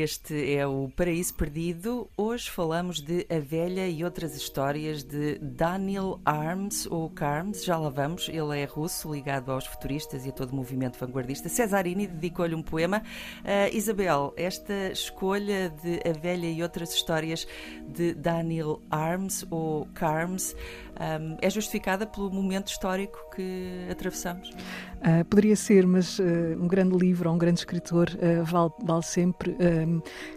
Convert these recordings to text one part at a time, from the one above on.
Este é o Paraíso Perdido. Hoje falamos de A Velha e outras histórias de Daniel Arms, ou Carms, já lá vamos. Ele é russo, ligado aos futuristas e a todo o movimento vanguardista. Cesarini dedicou-lhe um poema. Uh, Isabel, esta escolha de A Velha e outras histórias de Daniel Arms, ou Carms, um, é justificada pelo momento histórico que atravessamos? Uh, poderia ser, mas uh, um grande livro ou um grande escritor uh, vale, vale, sempre.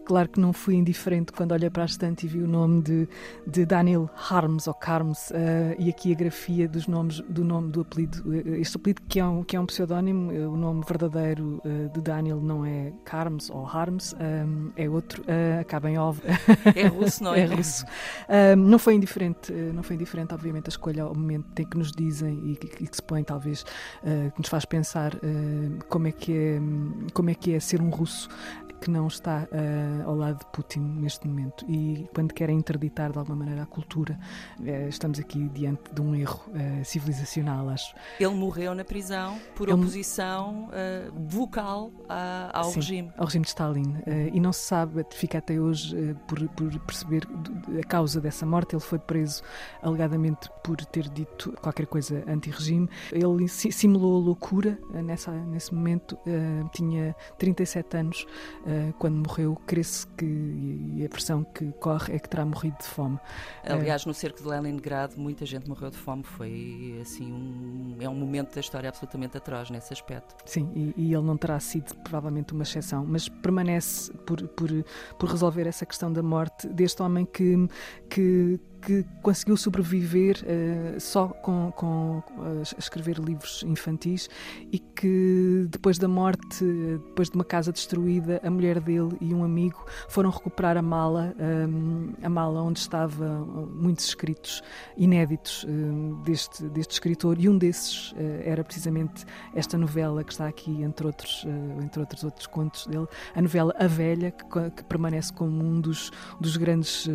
claro que não fui indiferente quando olhei para a estante e vi o nome de, de Daniel Harms ou Carms e aqui a grafia dos nomes, do nome do apelido. Este apelido que é um, que é um pseudónimo, o nome verdadeiro de Daniel não é Carms ou Harms, um, é outro, acaba em ov. É russo, não é? é russo. não foi indiferente, não foi indiferente, obviamente obviamente a escolha ao momento tem que nos dizem e que, que se põe talvez uh, que nos faz pensar uh, como é que é como é que é ser um russo que não está uh, ao lado de Putin neste momento. E quando querem interditar de alguma maneira a cultura, estamos aqui diante de um erro civilizacional, acho. Ele morreu na prisão por Ele... oposição vocal a, ao Sim, regime. Ao regime de Stalin. e não se sabe, fica até hoje por, por perceber a causa dessa morte. Ele foi preso alegadamente por ter dito qualquer coisa anti-regime. Ele simulou a loucura nessa, nesse momento, tinha 37 anos. Uh, quando morreu, crê-se que, e a versão que corre é que terá morrido de fome. Aliás, no cerco de Leningrado, muita gente morreu de fome. Foi assim um, é um momento da história absolutamente atroz nesse aspecto. Sim, e, e ele não terá sido provavelmente uma exceção, mas permanece por, por, por resolver essa questão da morte deste homem que, que que conseguiu sobreviver uh, só com, com uh, escrever livros infantis e que depois da morte, depois de uma casa destruída, a mulher dele e um amigo foram recuperar a mala, um, eh, a mala onde estavam muitos escritos inéditos deste, deste escritor. E um desses uh, era precisamente esta novela que está aqui entre outros, entre outros outros contos dele, a novela A Velha que, que permanece como um dos, dos grandes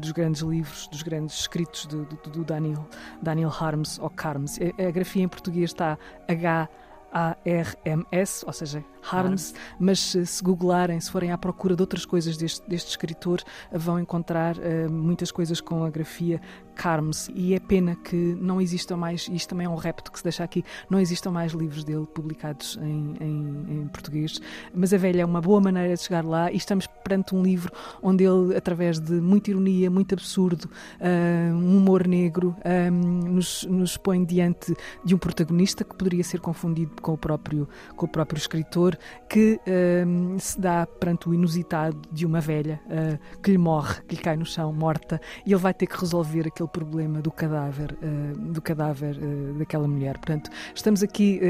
dos grandes livros, dos grandes escritos do, do, do Daniel, Daniel Harms ou Carms. A, a grafia em português está H a-R-M-S, ou seja, Harms, mas se, se googlarem, se forem à procura de outras coisas deste, deste escritor, vão encontrar uh, muitas coisas com a grafia Carms. E é pena que não existam mais, e isto também é um repto que se deixa aqui, não existam mais livros dele publicados em, em, em português. Mas a velha é uma boa maneira de chegar lá e estamos perante um livro onde ele, através de muita ironia, muito absurdo, uh, um humor negro, um, eh, nos, nos põe diante de um protagonista que poderia ser confundido com o próprio, com o próprio escritor, que um, se dá perante o inusitado de uma velha uh, que lhe morre, que lhe cai no chão, morta, e ele vai ter que resolver aquele problema do cadáver, uh, do cadáver uh, daquela mulher. Portanto, estamos aqui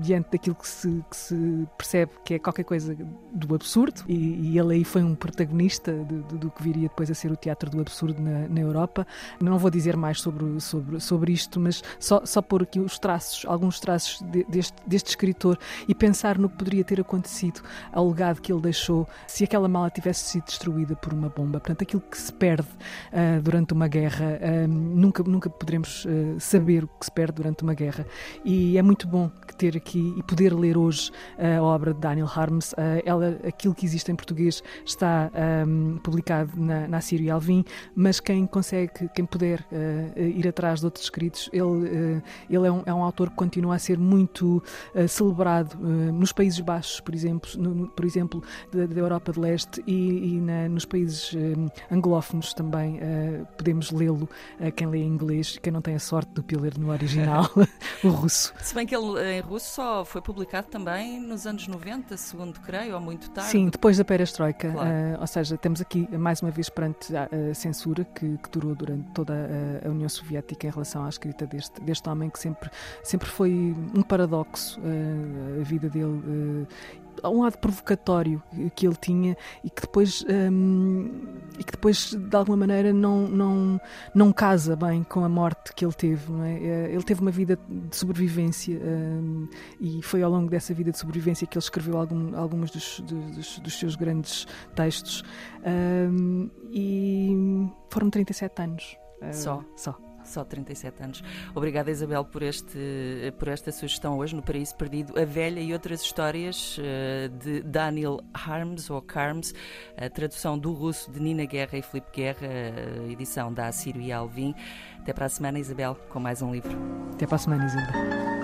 diante daquilo que se, que se, percebe que é qualquer coisa do absurdo, e, e ele aí foi um protagonista do que viria depois a ser o teatro do absurdo na, na Europa. Não vou dizer mais sobre, sobre, sobre isto, mas só, só pôr aqui os traços, alguns traços de, deste deste escritor e pensar no que poderia ter acontecido ao legado que ele deixou se aquela mala tivesse sido destruída por uma bomba. Portanto, aquilo que se perde uh, durante uma guerra, uh, nunca, nunca poderemos uh, saber o que se perde durante uma guerra. E é muito bom ter aqui e poder ler hoje a obra de Daniel Harms. ela, aquilo que existe em português está um, publicado na, na Sírio Alvim, mas quem consegue, quem puder ir atrás de outros escritos, ele, ele é um, é um autor que continua a ser muito celebrado nos Países Baixos, por exemplo, no, por exemplo da, da, Europa de Leste e, e na, nos países uh, anglófonos também podemos lê-lo, quem lê em inglês, quem não tem a sorte de o ler no original, o russo. Se bem que ele em russo só foi publicado também nos anos 90, segundo creio, ou muito tarde. Sim, depois da perestroika, claro. ou seja, temos aqui mais uma vez perante a, a censura que, que, durou durante toda a, a, União Soviética em relação à escrita deste, deste homem que sempre, sempre foi um paradoxo a vida dele um lado provocatório que ele tinha e que depois, um, e que depois de alguma maneira, não, não, não casa bem com a morte que ele teve. É? Ele teve uma vida de sobrevivência um, e foi ao longo dessa vida de sobrevivência que ele escreveu algum, alguns dos, dos, dos, seus grandes textos. Um, e foram 37 anos. Só. Só só 37 anos. Obrigada, Isabel, por, este, por esta sugestão hoje no Paraíso Perdido, A Velha e Outras Histórias, eh, de Daniel Harms, ou Carms, a tradução do russo de Nina Guerra e Filipe Guerra, edição da Assírio e Alvim. Até para a semana, Isabel, com mais um livro. Até para a semana, Isabel.